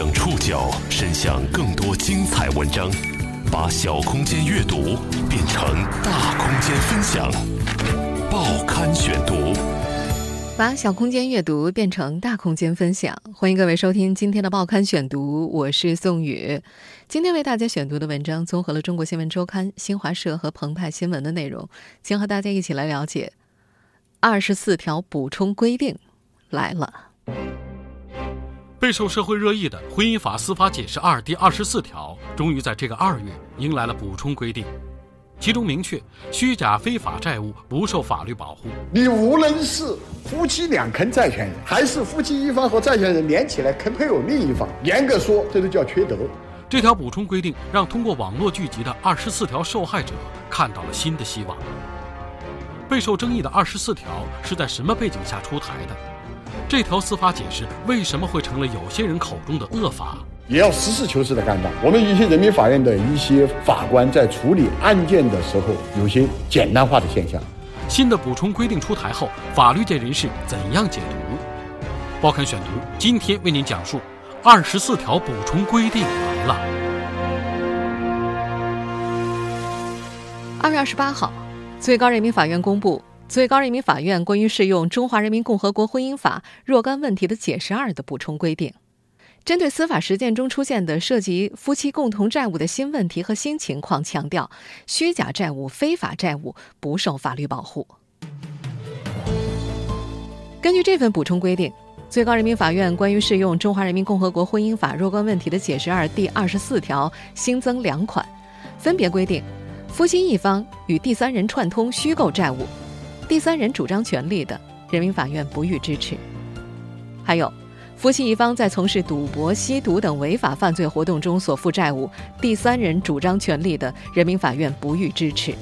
将触角伸向更多精彩文章，把小空间阅读变成大空间分享。报刊选读，把小空间阅读变成大空间分享。欢迎各位收听今天的报刊选读，我是宋宇。今天为大家选读的文章综合了中国新闻周刊、新华社和澎湃新闻的内容，将和大家一起来了解二十四条补充规定来了。备受社会热议的《婚姻法司法解释二》第二十四条，终于在这个二月迎来了补充规定。其中明确，虚假非法债务不受法律保护。你无论是夫妻两坑债权人，还是夫妻一方和债权人连起来坑配偶另一方，严格说，这都叫缺德。这条补充规定让通过网络聚集的二十四条受害者看到了新的希望。备受争议的二十四条是在什么背景下出台的？这条司法解释为什么会成了有些人口中的恶法？也要实事求是的看到。我们一些人民法院的一些法官在处理案件的时候，有些简单化的现象。新的补充规定出台后，法律界人士怎样解读？报刊选读今天为您讲述：二十四条补充规定来了。二月二十八号，最高人民法院公布。最高人民法院关于适用《中华人民共和国婚姻法》若干问题的解释二的补充规定，针对司法实践中出现的涉及夫妻共同债务的新问题和新情况，强调虚假债务、非法债务不受法律保护。根据这份补充规定，最高人民法院关于适用《中华人民共和国婚姻法》若干问题的解释二第二十四条新增两款，分别规定：夫妻一方与第三人串通虚构债务。第三人主张权利的，人民法院不予支持。还有，夫妻一方在从事赌博、吸毒等违法犯罪活动中所负债务，第三人主张权利的，人民法院不予支持。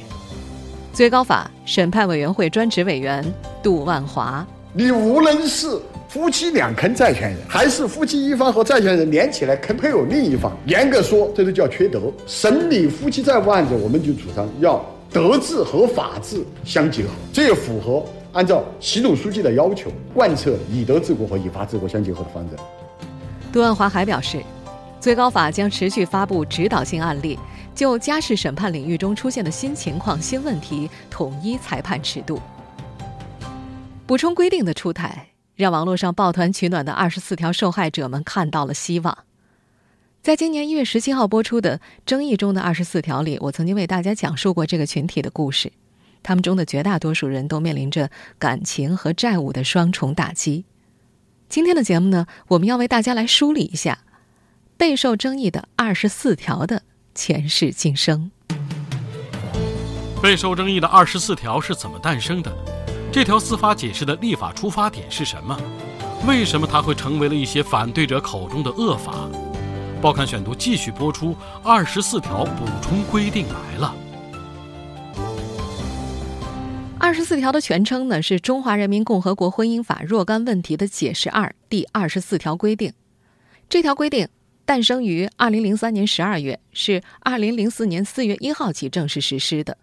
最高法审判委员会专职委员杜万华：你无论是夫妻两坑债权人，还是夫妻一方和债权人连起来坑配偶另一方，严格说，这都叫缺德。审理夫妻债务案子，我们就主张要。德治和法治相结合，这也符合按照习总书记的要求，贯彻以德治国和以法治国相结合的方针。杜万华还表示，最高法将持续发布指导性案例，就家事审判领域中出现的新情况、新问题，统一裁判尺度。补充规定的出台，让网络上抱团取暖的二十四条受害者们看到了希望。在今年一月十七号播出的《争议中的二十四条》里，我曾经为大家讲述过这个群体的故事。他们中的绝大多数人都面临着感情和债务的双重打击。今天的节目呢，我们要为大家来梳理一下备受争议的二十四条的前世今生。备受争议的二十四条是怎么诞生的？这条司法解释的立法出发点是什么？为什么它会成为了一些反对者口中的恶法？报刊选读继续播出，二十四条补充规定来了。二十四条的全称呢是《中华人民共和国婚姻法若干问题的解释二》第二十四条规定。这条规定诞生于二零零三年十二月，是二零零四年四月一号起正式实施的。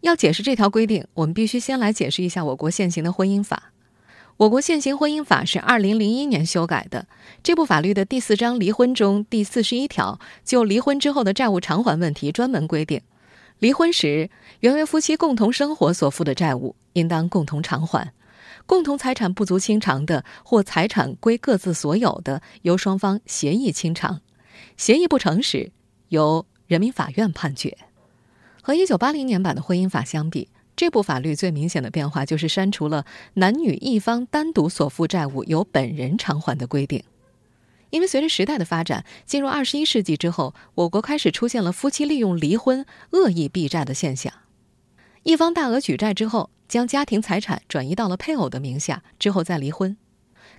要解释这条规定，我们必须先来解释一下我国现行的婚姻法。我国现行婚姻法是二零零一年修改的。这部法律的第四章离婚中第四十一条就离婚之后的债务偿还问题专门规定，离婚时原为夫妻共同生活所负的债务，应当共同偿还；共同财产不足清偿的，或财产归各自所有的，由双方协议清偿；协议不成时，由人民法院判决。和一九八零年版的婚姻法相比。这部法律最明显的变化就是删除了男女一方单独所负债务由本人偿还的规定，因为随着时代的发展，进入二十一世纪之后，我国开始出现了夫妻利用离婚恶意避债的现象。一方大额举债之后，将家庭财产转移到了配偶的名下，之后再离婚。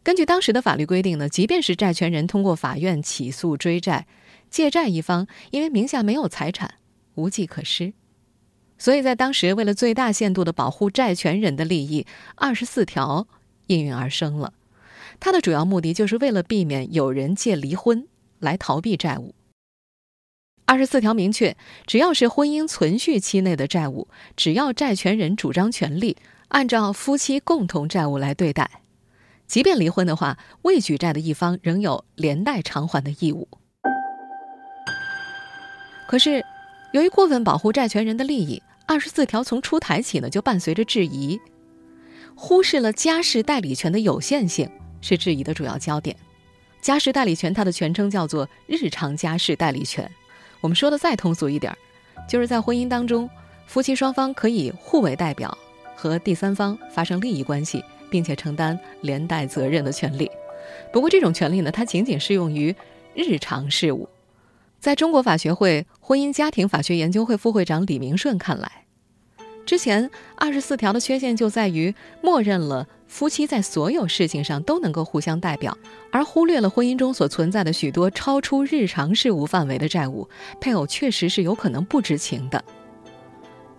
根据当时的法律规定呢，即便是债权人通过法院起诉追债，借债一方因为名下没有财产，无计可施。所以在当时，为了最大限度的保护债权人的利益，二十四条应运而生了。它的主要目的就是为了避免有人借离婚来逃避债务。二十四条明确，只要是婚姻存续期内的债务，只要债权人主张权利，按照夫妻共同债务来对待。即便离婚的话，未举债的一方仍有连带偿还的义务。可是，由于过分保护债权人的利益，二十四条从出台起呢就伴随着质疑，忽视了家事代理权的有限性是质疑的主要焦点。家事代理权它的全称叫做日常家事代理权。我们说的再通俗一点，就是在婚姻当中，夫妻双方可以互为代表，和第三方发生利益关系，并且承担连带责任的权利。不过，这种权利呢，它仅仅适用于日常事务。在中国法学会婚姻家庭法学研究会副会长李明顺看来，之前二十四条的缺陷就在于默认了夫妻在所有事情上都能够互相代表，而忽略了婚姻中所存在的许多超出日常事务范围的债务，配偶确实是有可能不知情的。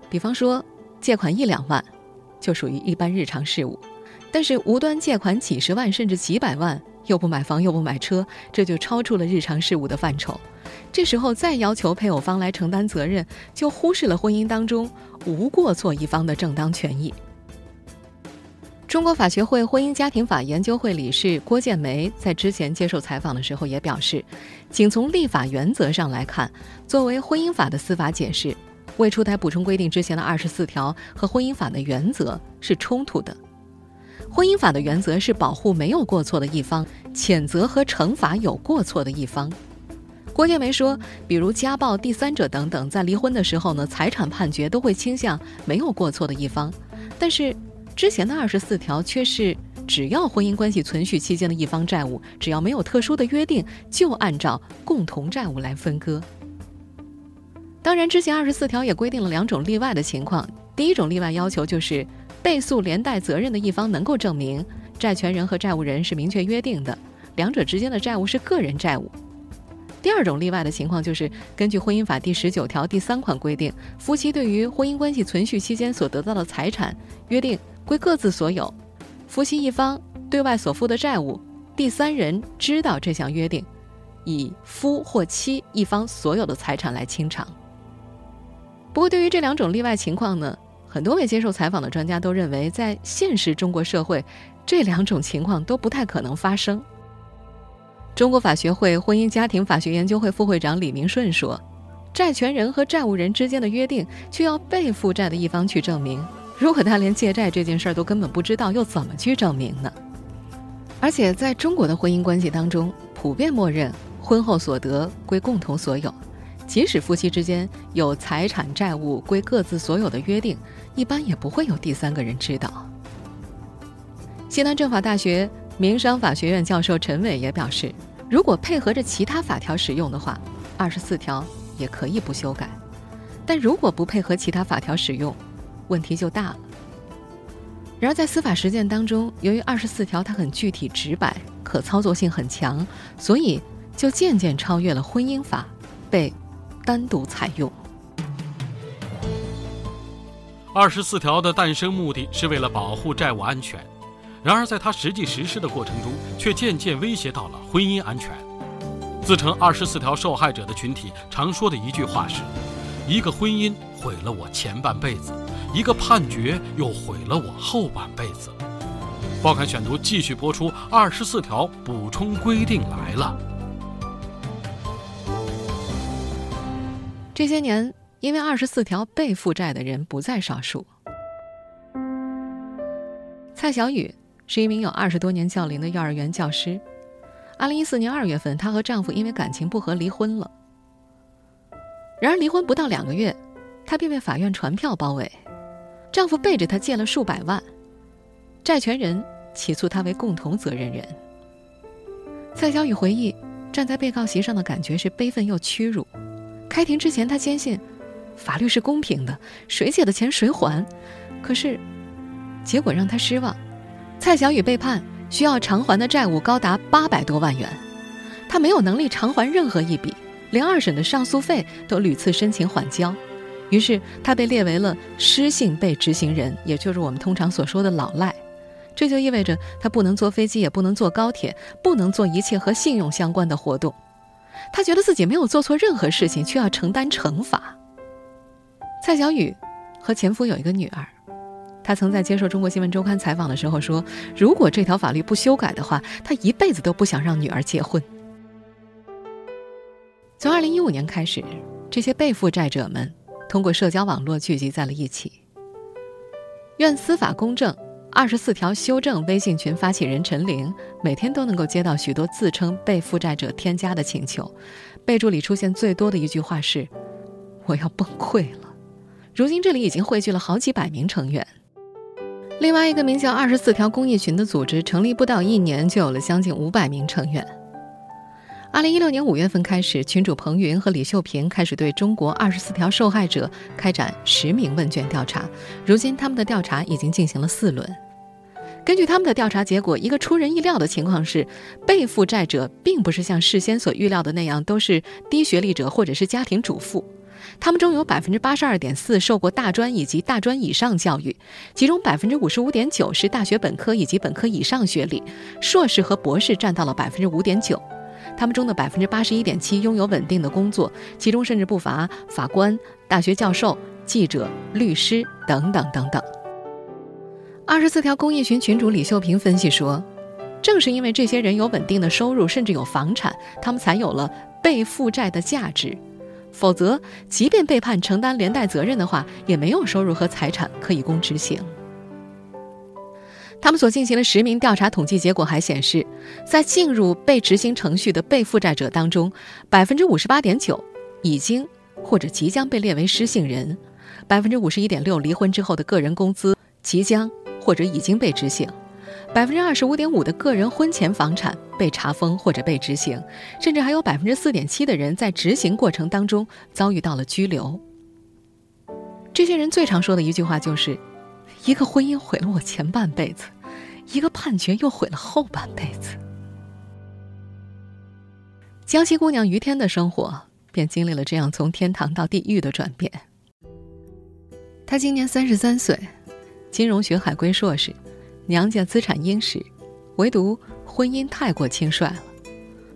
比方说，借款一两万，就属于一般日常事务，但是无端借款几十万甚至几百万，又不买房又不买车，这就超出了日常事务的范畴。这时候再要求配偶方来承担责任，就忽视了婚姻当中无过错一方的正当权益。中国法学会婚姻家庭法研究会理事郭建梅在之前接受采访的时候也表示，仅从立法原则上来看，作为婚姻法的司法解释，未出台补充规定之前的二十四条和婚姻法的原则是冲突的。婚姻法的原则是保护没有过错的一方，谴责和惩罚有过错的一方。郭建梅说：“比如家暴、第三者等等，在离婚的时候呢，财产判决都会倾向没有过错的一方。但是之前的二十四条却是，只要婚姻关系存续期间的一方债务，只要没有特殊的约定，就按照共同债务来分割。当然，之前二十四条也规定了两种例外的情况。第一种例外要求就是，被诉连带责任的一方能够证明债权人和债务人是明确约定的，两者之间的债务是个人债务。”第二种例外的情况就是，根据婚姻法第十九条第三款规定，夫妻对于婚姻关系存续期间所得到的财产约定归各自所有，夫妻一方对外所负的债务，第三人知道这项约定，以夫或妻一方所有的财产来清偿。不过，对于这两种例外情况呢，很多位接受采访的专家都认为，在现实中国社会，这两种情况都不太可能发生。中国法学会婚姻家庭法学研究会副会长李明顺说：“债权人和债务人之间的约定，却要被负债的一方去证明。如果他连借债这件事儿都根本不知道，又怎么去证明呢？而且，在中国的婚姻关系当中，普遍默认婚后所得归共同所有，即使夫妻之间有财产债务归各自所有的约定，一般也不会有第三个人知道。”西南政法大学。民商法学院教授陈伟也表示，如果配合着其他法条使用的话，二十四条也可以不修改；但如果不配合其他法条使用，问题就大了。然而，在司法实践当中，由于二十四条它很具体直白，可操作性很强，所以就渐渐超越了婚姻法，被单独采用。二十四条的诞生目的是为了保护债务安全。然而，在他实际实施的过程中，却渐渐威胁到了婚姻安全。自称二十四条受害者的群体常说的一句话是：“一个婚姻毁了我前半辈子，一个判决又毁了我后半辈子。”报刊选读继续播出：二十四条补充规定来了。这些年，因为二十四条被负债的人不在少数。蔡小雨。是一名有二十多年教龄的幼儿园教师。二零一四年二月份，她和丈夫因为感情不和离婚了。然而离婚不到两个月，她便被法院传票包围，丈夫背着她借了数百万，债权人起诉她为共同责任人。蔡小雨回忆，站在被告席上的感觉是悲愤又屈辱。开庭之前，她坚信法律是公平的，谁借的钱谁还。可是结果让她失望。蔡小雨被判需要偿还的债务高达八百多万元，她没有能力偿还任何一笔，连二审的上诉费都屡次申请缓交，于是她被列为了失信被执行人，也就是我们通常所说的老赖。这就意味着她不能坐飞机，也不能坐高铁，不能做一切和信用相关的活动。她觉得自己没有做错任何事情，却要承担惩罚。蔡小雨和前夫有一个女儿。他曾在接受《中国新闻周刊》采访的时候说：“如果这条法律不修改的话，他一辈子都不想让女儿结婚。”从2015年开始，这些被负债者们通过社交网络聚集在了一起。愿司法公正二十四条修正微信群发起人陈玲每天都能够接到许多自称被负债者添加的请求，备注里出现最多的一句话是：“我要崩溃了。”如今这里已经汇聚了好几百名成员。另外一个名叫“二十四条公益群”的组织，成立不到一年就有了将近五百名成员。二零一六年五月份开始，群主彭云和李秀萍开始对中国二十四条受害者开展实名问卷调查。如今，他们的调查已经进行了四轮。根据他们的调查结果，一个出人意料的情况是，被负债者并不是像事先所预料的那样都是低学历者或者是家庭主妇。他们中有百分之八十二点四受过大专以及大专以上教育，其中百分之五十五点九是大学本科以及本科以上学历，硕士和博士占到了百分之五点九。他们中的百分之八十一点七拥有稳定的工作，其中甚至不乏法官、大学教授、记者、律师等等等等。二十四条公益群群主李秀萍分析说，正是因为这些人有稳定的收入，甚至有房产，他们才有了被负债的价值。否则，即便被判承担连带责任的话，也没有收入和财产可以供执行。他们所进行的实名调查统计结果还显示，在进入被执行程序的被负债者当中，百分之五十八点九已经或者即将被列为失信人，百分之五十一点六离婚之后的个人工资即将或者已经被执行。百分之二十五点五的个人婚前房产被查封或者被执行，甚至还有百分之四点七的人在执行过程当中遭遇到了拘留。这些人最常说的一句话就是：“一个婚姻毁了我前半辈子，一个判决又毁了后半辈子。”江西姑娘于天的生活便经历了这样从天堂到地狱的转变。她今年三十三岁，金融学海归硕士。娘家资产殷实，唯独婚姻太过轻率了。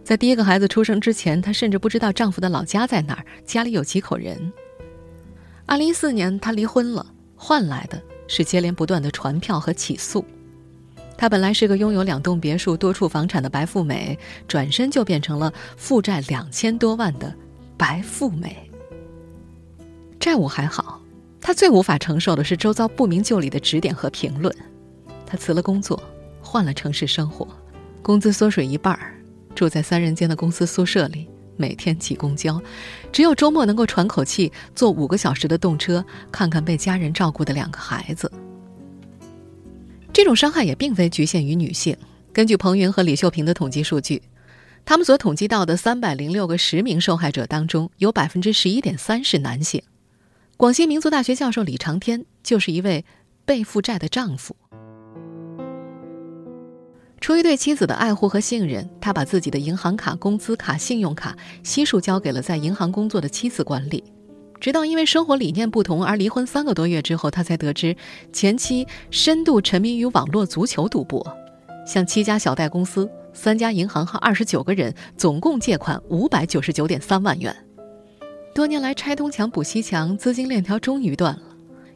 在第一个孩子出生之前，她甚至不知道丈夫的老家在哪儿，家里有几口人。二零一四年，她离婚了，换来的是接连不断的传票和起诉。她本来是个拥有两栋别墅、多处房产的白富美，转身就变成了负债两千多万的白富美。债务还好，她最无法承受的是周遭不明就里的指点和评论。他辞了工作，换了城市生活，工资缩水一半儿，住在三人间的公司宿舍里，每天挤公交，只有周末能够喘口气，坐五个小时的动车，看看被家人照顾的两个孩子。这种伤害也并非局限于女性。根据彭云和李秀萍的统计数据，他们所统计到的三百零六个十名受害者当中，有百分之十一点三是男性。广西民族大学教授李长天就是一位被负债的丈夫。出于对妻子的爱护和信任，他把自己的银行卡、工资卡、信用卡悉数交给了在银行工作的妻子管理。直到因为生活理念不同而离婚三个多月之后，他才得知前妻深度沉迷于网络足球赌博，向七家小贷公司、三家银行和二十九个人总共借款五百九十九点三万元。多年来拆东墙补西墙，资金链条终于断了。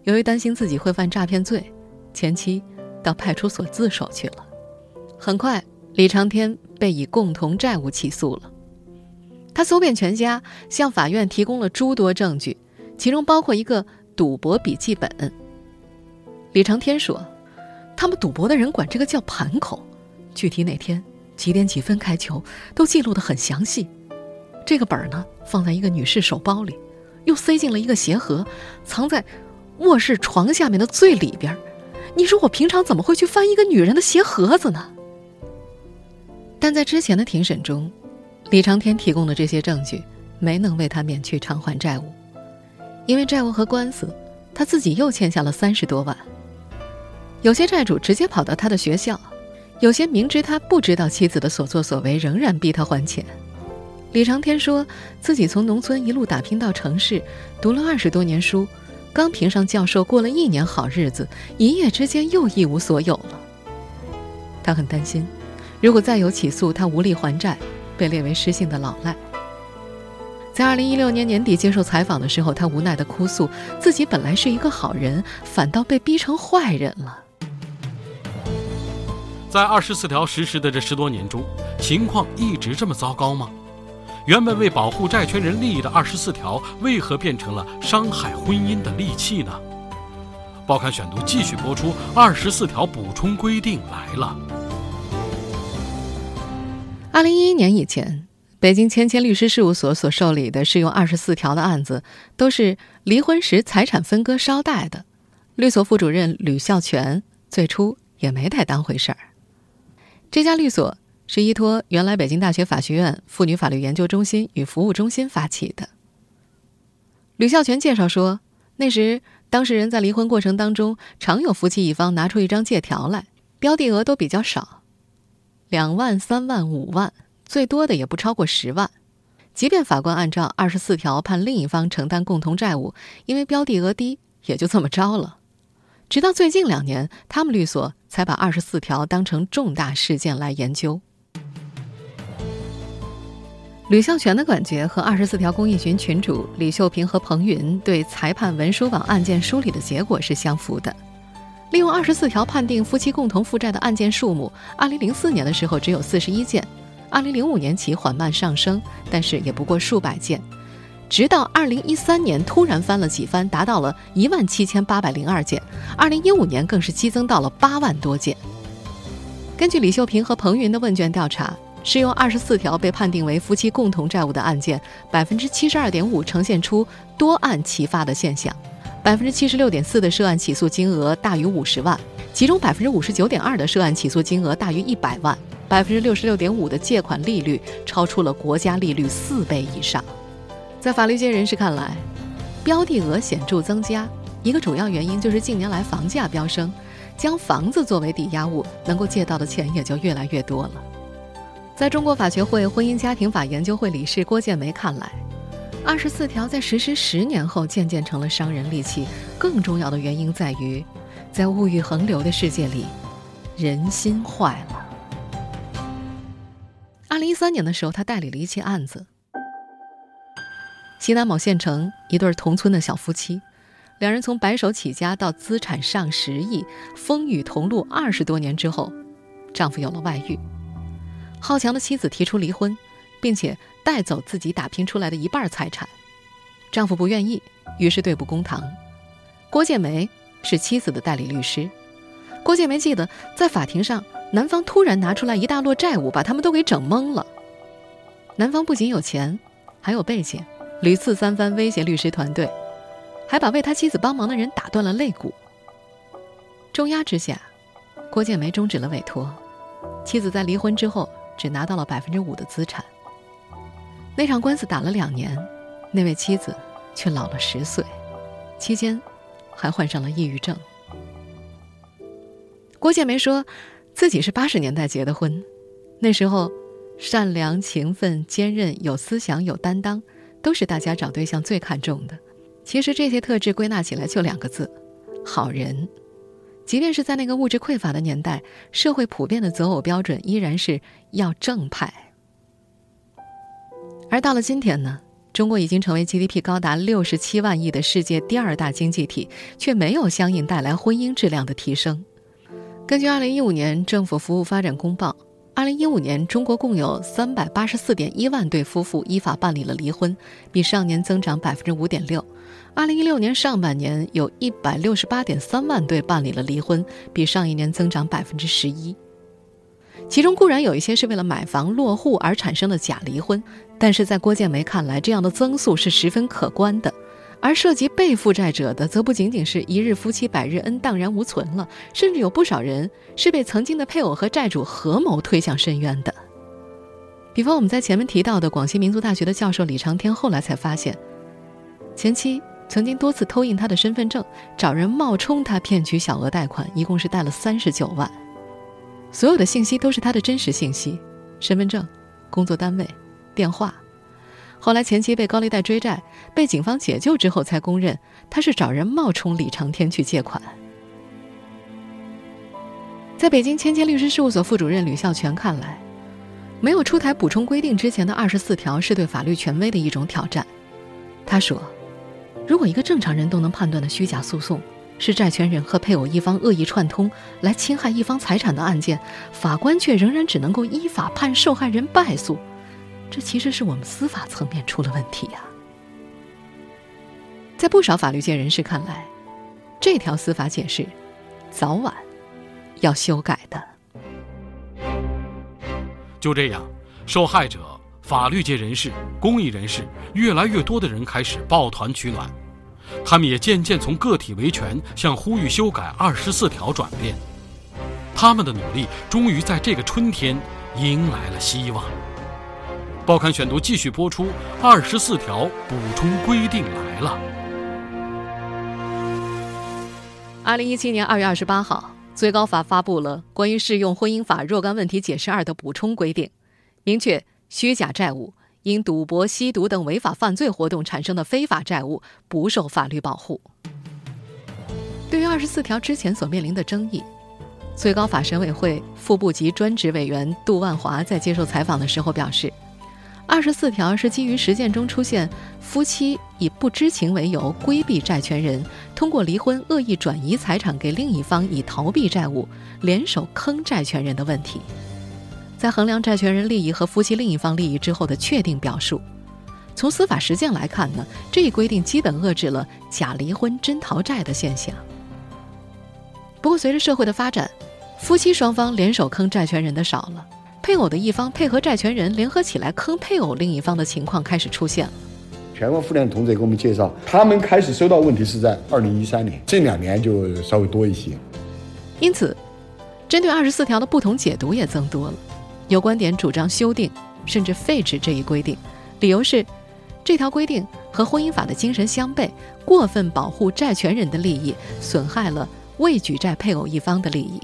由于担心自己会犯诈骗罪，前妻到派出所自首去了。很快，李长天被以共同债务起诉了。他搜遍全家，向法院提供了诸多证据，其中包括一个赌博笔记本。李长天说：“他们赌博的人管这个叫盘口，具体哪天几点几分开球都记录的很详细。这个本儿呢，放在一个女士手包里，又塞进了一个鞋盒，藏在卧室床下面的最里边。你说我平常怎么会去翻一个女人的鞋盒子呢？”但在之前的庭审中，李长天提供的这些证据没能为他免去偿还债务，因为债务和官司，他自己又欠下了三十多万。有些债主直接跑到他的学校，有些明知他不知道妻子的所作所为，仍然逼他还钱。李长天说自己从农村一路打拼到城市，读了二十多年书，刚评上教授，过了一年好日子，一夜之间又一无所有了。他很担心。如果再有起诉，他无力还债，被列为失信的老赖。在二零一六年年底接受采访的时候，他无奈地哭诉，自己本来是一个好人，反倒被逼成坏人了。在二十四条实施的这十多年中，情况一直这么糟糕吗？原本为保护债权人利益的二十四条，为何变成了伤害婚姻的利器呢？报刊选读继续播出，二十四条补充规定来了。二零一一年以前，北京千千律师事务所所受理的适用二十四条的案子，都是离婚时财产分割捎带的。律所副主任吕孝全最初也没太当回事儿。这家律所是依托原来北京大学法学院妇女法律研究中心与服务中心发起的。吕孝全介绍说，那时当事人在离婚过程当中，常有夫妻一方拿出一张借条来，标的额都比较少，两万、三万、五万，最多的也不超过十万。即便法官按照二十四条判另一方承担共同债务，因为标的额低，也就这么着了。直到最近两年，他们律所才把二十四条当成重大事件来研究。吕孝全的感觉和二十四条公益群群主李秀平和彭云对裁判文书网案件梳理的结果是相符的。利用二十四条判定夫妻共同负债的案件数目，二零零四年的时候只有四十一件，二零零五年起缓慢上升，但是也不过数百件。直到二零一三年，突然翻了几番，达到了一万七千八百零二件。二零一五年更是激增到了八万多件。根据李秀平和彭云的问卷调查，适用二十四条被判定为夫妻共同债务的案件，百分之七十二点五呈现出多案齐发的现象，百分之七十六点四的涉案起诉金额大于五十万，其中百分之五十九点二的涉案起诉金额大于一百万，百分之六十六点五的借款利率超出了国家利率四倍以上。在法律界人士看来，标的额显著增加，一个主要原因就是近年来房价飙升，将房子作为抵押物，能够借到的钱也就越来越多了。在中国法学会婚姻家庭法研究会理事郭建梅看来，二十四条在实施十年后渐渐成了伤人利器，更重要的原因在于，在物欲横流的世界里，人心坏了。二零一三年的时候，他代理了一起案子。西南某县城一对同村的小夫妻，两人从白手起家到资产上十亿，风雨同路二十多年之后，丈夫有了外遇。好强的妻子提出离婚，并且带走自己打拼出来的一半财产，丈夫不愿意，于是对簿公堂。郭建梅是妻子的代理律师。郭建梅记得在法庭上，男方突然拿出来一大摞债务，把他们都给整懵了。男方不仅有钱，还有背景。屡次三番威胁律师团队，还把为他妻子帮忙的人打断了肋骨。重压之下，郭建梅终止了委托，妻子在离婚之后只拿到了百分之五的资产。那场官司打了两年，那位妻子却老了十岁，期间还患上了抑郁症。郭建梅说，自己是八十年代结的婚，那时候善良、勤奋、坚韧、有思想、有担当。都是大家找对象最看重的。其实这些特质归纳起来就两个字：好人。即便是在那个物质匮乏的年代，社会普遍的择偶标准依然是要正派。而到了今天呢，中国已经成为 GDP 高达六十七万亿的世界第二大经济体，却没有相应带来婚姻质量的提升。根据二零一五年政府服务发展公报。二零一五年，中国共有三百八十四点一万对夫妇依法办理了离婚，比上年增长百分之五点六。二零一六年上半年，有一百六十八点三万对办理了离婚，比上一年增长百分之十一。其中固然有一些是为了买房落户而产生的假离婚，但是在郭建梅看来，这样的增速是十分可观的。而涉及被负债者的，则不仅仅是一日夫妻百日恩荡然无存了，甚至有不少人是被曾经的配偶和债主合谋推向深渊的。比方我们在前面提到的广西民族大学的教授李长天，后来才发现，前妻曾经多次偷印他的身份证，找人冒充他骗取小额贷款，一共是贷了三十九万，所有的信息都是他的真实信息，身份证、工作单位、电话。后来前妻被高利贷追债，被警方解救之后，才公认他是找人冒充李长天去借款。在北京千千律师事务所副主任吕孝全看来，没有出台补充规定之前的二十四条是对法律权威的一种挑战。他说：“如果一个正常人都能判断的虚假诉讼是债权人和配偶一方恶意串通来侵害一方财产的案件，法官却仍然只能够依法判受害人败诉，这其实是我们司法层面出了问题呀。”在不少法律界人士看来，这条司法解释早晚要修改的。就这样，受害者、法律界人士、公益人士，越来越多的人开始抱团取暖，他们也渐渐从个体维权向呼吁修改二十四条转变。他们的努力终于在这个春天迎来了希望。报刊选读继续播出，二十四条补充规定来了。二零一七年二月二十八号，最高法发布了关于适用婚姻法若干问题解释二的补充规定，明确虚假债务因赌博、吸毒等违法犯罪活动产生的非法债务不受法律保护。对于二十四条之前所面临的争议，最高法审委会副部级专职委员杜万华在接受采访的时候表示。二十四条是基于实践中出现夫妻以不知情为由规避债权人，通过离婚恶意转移财产给另一方以逃避债务，联手坑债权人的问题，在衡量债权人利益和夫妻另一方利益之后的确定表述。从司法实践来看呢，这一规定基本遏制了假离婚真逃债的现象。不过，随着社会的发展，夫妻双方联手坑债权人的少了。配偶的一方配合债权人联合起来坑配偶另一方的情况开始出现了。全国妇联同志给我们介绍，他们开始收到问题是在二零一三年，这两年就稍微多一些。因此，针对二十四条的不同解读也增多了。有观点主张修订甚至废止这一规定，理由是这条规定和婚姻法的精神相悖，过分保护债权人的利益，损害了未举债配偶一方的利益。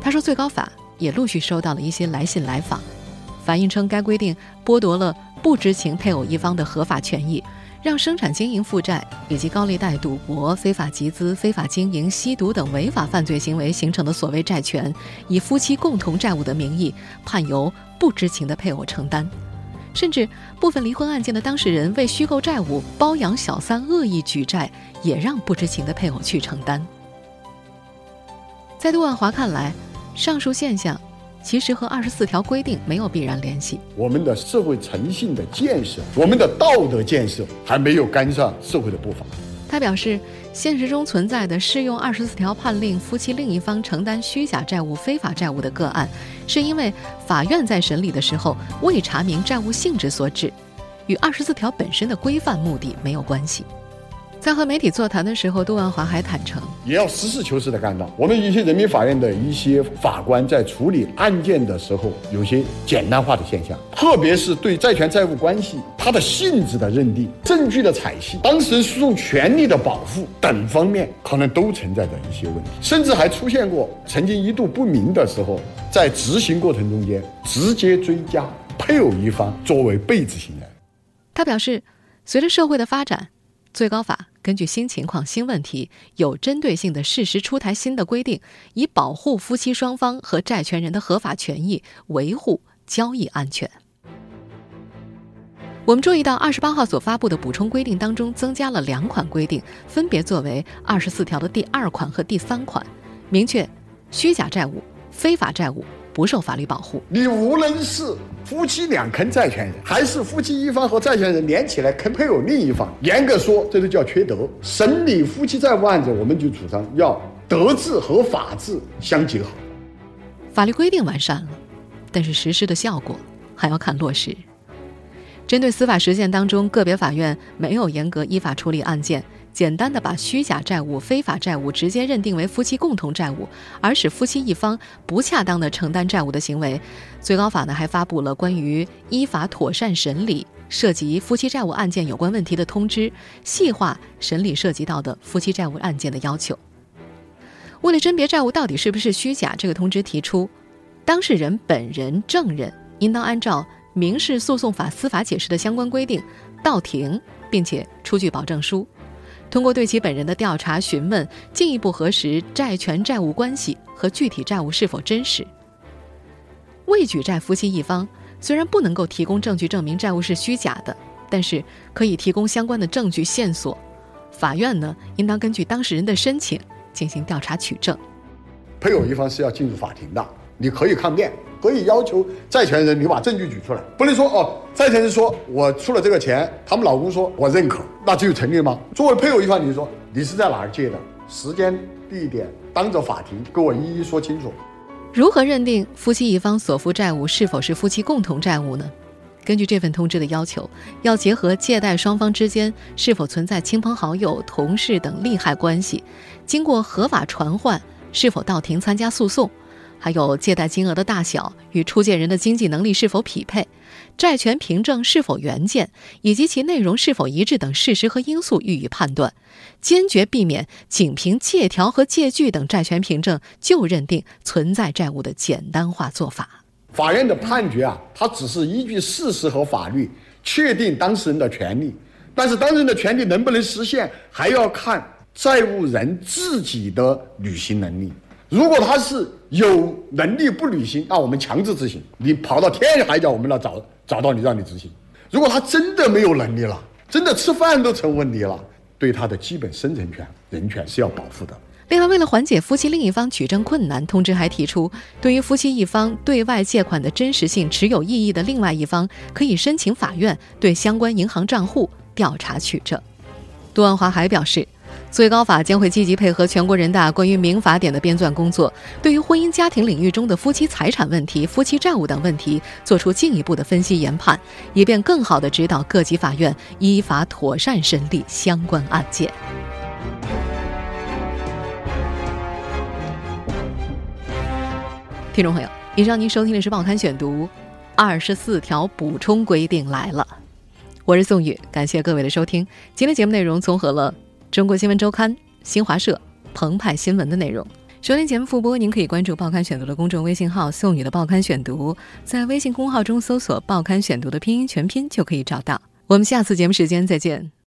他说，最高法。也陆续收到了一些来信来访，反映称该规定剥夺了不知情配偶一方的合法权益，让生产经营负债以及高利贷、赌博、非法集资、非法经营、吸毒等违法犯罪行为形成的所谓债权，以夫妻共同债务的名义判由不知情的配偶承担，甚至部分离婚案件的当事人为虚构债务包养小三、恶意举债，也让不知情的配偶去承担。在杜万华看来。上述现象其实和二十四条规定没有必然联系。我们的社会诚信的建设，我们的道德建设还没有跟上社会的步伐。他表示，现实中存在的适用二十四条判令夫妻另一方承担虚假债务、非法债务的个案，是因为法院在审理的时候未查明债务性质所致，与二十四条本身的规范目的没有关系。在和媒体座谈的时候，杜万华还坦诚，也要实事求是的干到。我们一些人民法院的一些法官在处理案件的时候，有些简单化的现象，特别是对债权债务关系它的性质的认定、证据的采信、当事人诉讼权利的保护等方面，可能都存在着一些问题，甚至还出现过曾经一度不明的时候，在执行过程中间直接追加配偶一方作为被执行人。他表示，随着社会的发展。最高法根据新情况、新问题，有针对性的适时出台新的规定，以保护夫妻双方和债权人的合法权益，维护交易安全。我们注意到，二十八号所发布的补充规定当中，增加了两款规定，分别作为二十四条的第二款和第三款，明确虚假债务、非法债务。不受法律保护。你无论是夫妻两坑债权人，还是夫妻一方和债权人连起来坑配偶另一方，严格说，这都叫缺德。审理夫妻债务案子，我们就主张要德治和法治相结合。法律规定完善了，但是实施的效果还要看落实。针对司法实践当中个别法院没有严格依法处理案件。简单的把虚假债务、非法债务直接认定为夫妻共同债务，而使夫妻一方不恰当的承担债务的行为，最高法呢还发布了关于依法妥善审理涉及夫妻债务案件有关问题的通知，细化审理涉及到的夫妻债务案件的要求。为了甄别债务到底是不是虚假，这个通知提出，当事人本人、证人应当按照民事诉讼法司法解释的相关规定到庭，并且出具保证书。通过对其本人的调查询问，进一步核实债权债务关系和具体债务是否真实。未举债夫妻一方虽然不能够提供证据证明债务是虚假的，但是可以提供相关的证据线索。法院呢，应当根据当事人的申请进行调查取证。配偶一方是要进入法庭的，你可以抗辩，可以要求债权人你把证据举出来，不能说哦，债权人说我出了这个钱，他们老公说我认可，那这就成立吗？作为配偶一方，你说你是在哪儿借的，时间、地点，当着法庭给我一一说清楚。如何认定夫妻一方所负债务是否是夫妻共同债务呢？根据这份通知的要求，要结合借贷双方之间是否存在亲朋好友、同事等利害关系，经过合法传唤，是否到庭参加诉讼，还有借贷金额的大小与出借人的经济能力是否匹配，债权凭证是否原件，以及其内容是否一致等事实和因素予以判断，坚决避免仅凭借条和借据等债权凭证就认定存在债务的简单化做法。法院的判决啊，它只是依据事实和法律确定当事人的权利，但是当事人的权利能不能实现，还要看债务人自己的履行能力。如果他是有能力不履行，那我们强制执行，你跑到天涯海角，我们来找找到你，让你执行。如果他真的没有能力了，真的吃饭都成问题了，对他的基本生存权、人权是要保护的。另外，为了缓解夫妻另一方举证困难，通知还提出，对于夫妻一方对外借款的真实性持有异议的另外一方，可以申请法院对相关银行账户调查取证。杜万华还表示，最高法将会积极配合全国人大关于民法典的编纂工作，对于婚姻家庭领域中的夫妻财产问题、夫妻债务等问题作出进一步的分析研判，以便更好地指导各级法院依法妥善审理相关案件。听众朋友，以上您收听的是《报刊选读》，二十四条补充规定来了。我是宋宇，感谢各位的收听。今天节目内容综合了《中国新闻周刊》、新华社、澎湃新闻的内容。收听节目复播，您可以关注《报刊选读》的公众微信号“宋宇的报刊选读”，在微信公号中搜索“报刊选读”的拼音全拼就可以找到。我们下次节目时间再见。